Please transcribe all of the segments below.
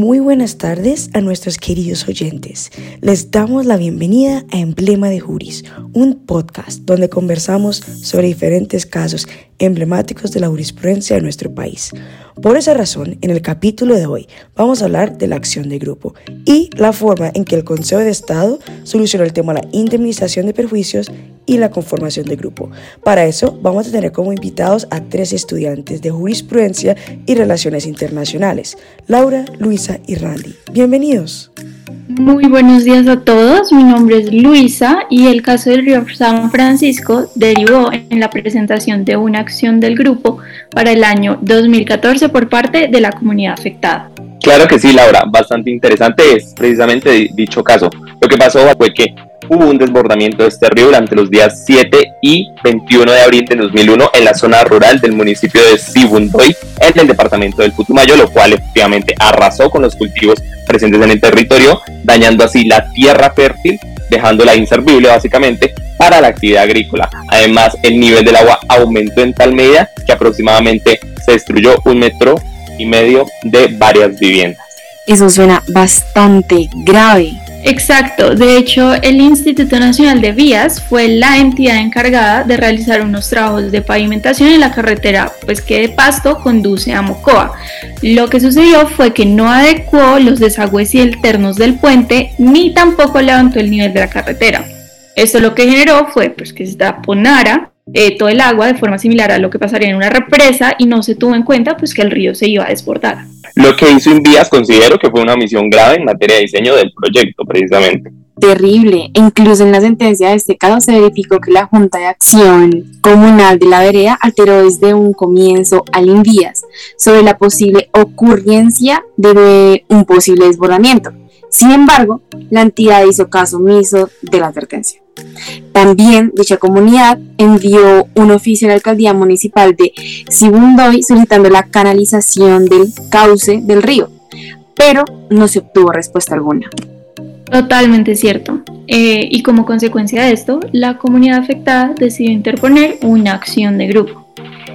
Muy buenas tardes a nuestros queridos oyentes. Les damos la bienvenida a Emblema de Juris, un podcast donde conversamos sobre diferentes casos emblemáticos de la jurisprudencia de nuestro país. Por esa razón, en el capítulo de hoy vamos a hablar de la acción de grupo y la forma en que el Consejo de Estado solucionó el tema de la indemnización de perjuicios y la conformación de grupo. Para eso vamos a tener como invitados a tres estudiantes de jurisprudencia y relaciones internacionales, Laura, Luisa y Randy. Bienvenidos. Muy buenos días a todos, mi nombre es Luisa y el caso del río San Francisco derivó en la presentación de una acción del grupo para el año 2014 por parte de la comunidad afectada. Claro que sí, Laura, bastante interesante es precisamente dicho caso. Lo que pasó fue que hubo un desbordamiento de este río durante los días 7 y 21 de abril de 2001 en la zona rural del municipio de Sibundoy, en el departamento del Putumayo, lo cual efectivamente arrasó con los cultivos presentes en el territorio, dañando así la tierra fértil, dejándola inservible básicamente para la actividad agrícola. Además, el nivel del agua aumentó en tal medida que aproximadamente se destruyó un metro y medio de varias viviendas. Eso suena bastante grave. Exacto, de hecho el Instituto Nacional de Vías fue la entidad encargada de realizar unos trabajos de pavimentación en la carretera pues que de Pasto conduce a Mocoa. Lo que sucedió fue que no adecuó los desagües y alternos del puente ni tampoco levantó el nivel de la carretera. Esto lo que generó fue pues, que se taponara eh, todo el agua de forma similar a lo que pasaría en una represa y no se tuvo en cuenta pues que el río se iba a desbordar. Lo que hizo Invías considero que fue una misión grave en materia de diseño del proyecto precisamente. Terrible. Incluso en la sentencia de este caso se verificó que la Junta de Acción Comunal de la Vereda alteró desde un comienzo al Invías sobre la posible ocurrencia de un posible desbordamiento. Sin embargo, la entidad hizo caso omiso de la advertencia. También dicha comunidad envió un oficio a la alcaldía municipal de Sibundoy solicitando la canalización del cauce del río, pero no se obtuvo respuesta alguna. Totalmente cierto. Eh, y como consecuencia de esto, la comunidad afectada decidió interponer una acción de grupo.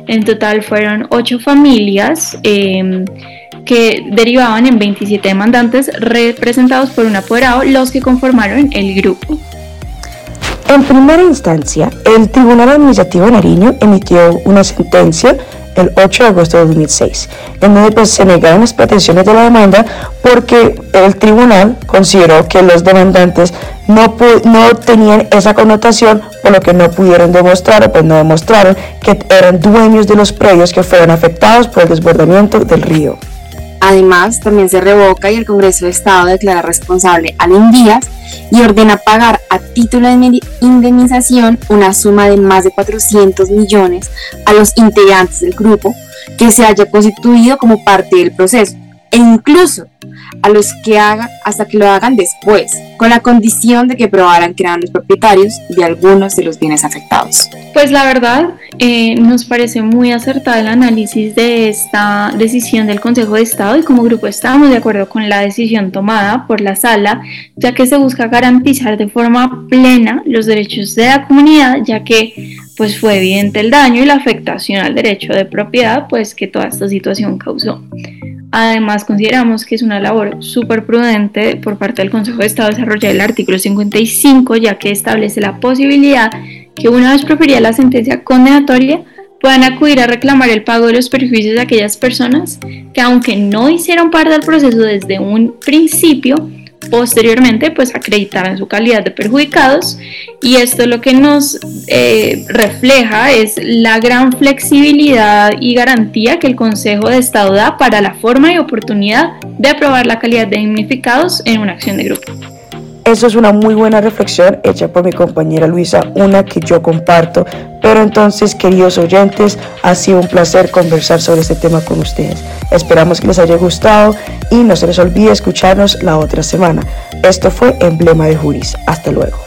En total fueron ocho familias. Em, que derivaban en 27 demandantes representados por un apoderado, los que conformaron el grupo. En primera instancia, el Tribunal Administrativo de Nariño emitió una sentencia el 8 de agosto de 2006, en donde pues, se negaron las pretensiones de la demanda porque el tribunal consideró que los demandantes no, tenían esa connotación, por lo que no pudieron demostrar o pues no demostraron que eran dueños de los predios que fueron afectados por el desbordamiento del río. Además, también se revoca y el Congreso de Estado declara responsable a Lindías y ordena pagar a título de indemnización una suma de más de 400 millones a los integrantes del grupo que se haya constituido como parte del proceso e incluso a los que hagan hasta que lo hagan después, con la condición de que probaran que eran los propietarios de algunos de los bienes afectados. Pues la verdad, eh, nos parece muy acertado el análisis de esta decisión del Consejo de Estado y como grupo estamos de acuerdo con la decisión tomada por la sala, ya que se busca garantizar de forma plena los derechos de la comunidad, ya que pues fue evidente el daño y la afectación al derecho de propiedad pues que toda esta situación causó. Además, consideramos que es una labor súper prudente por parte del Consejo de Estado desarrollar el artículo 55, ya que establece la posibilidad que una vez proferida la sentencia condenatoria, puedan acudir a reclamar el pago de los perjuicios de aquellas personas que, aunque no hicieron parte del proceso desde un principio, posteriormente pues acreditaban su calidad de perjudicados y esto lo que nos eh, refleja es la gran flexibilidad y garantía que el Consejo de Estado da para la forma y oportunidad de aprobar la calidad de dignificados en una acción de grupo. Eso es una muy buena reflexión hecha por mi compañera Luisa, una que yo comparto. Pero entonces, queridos oyentes, ha sido un placer conversar sobre este tema con ustedes. Esperamos que les haya gustado y no se les olvide escucharnos la otra semana. Esto fue Emblema de Juris. Hasta luego.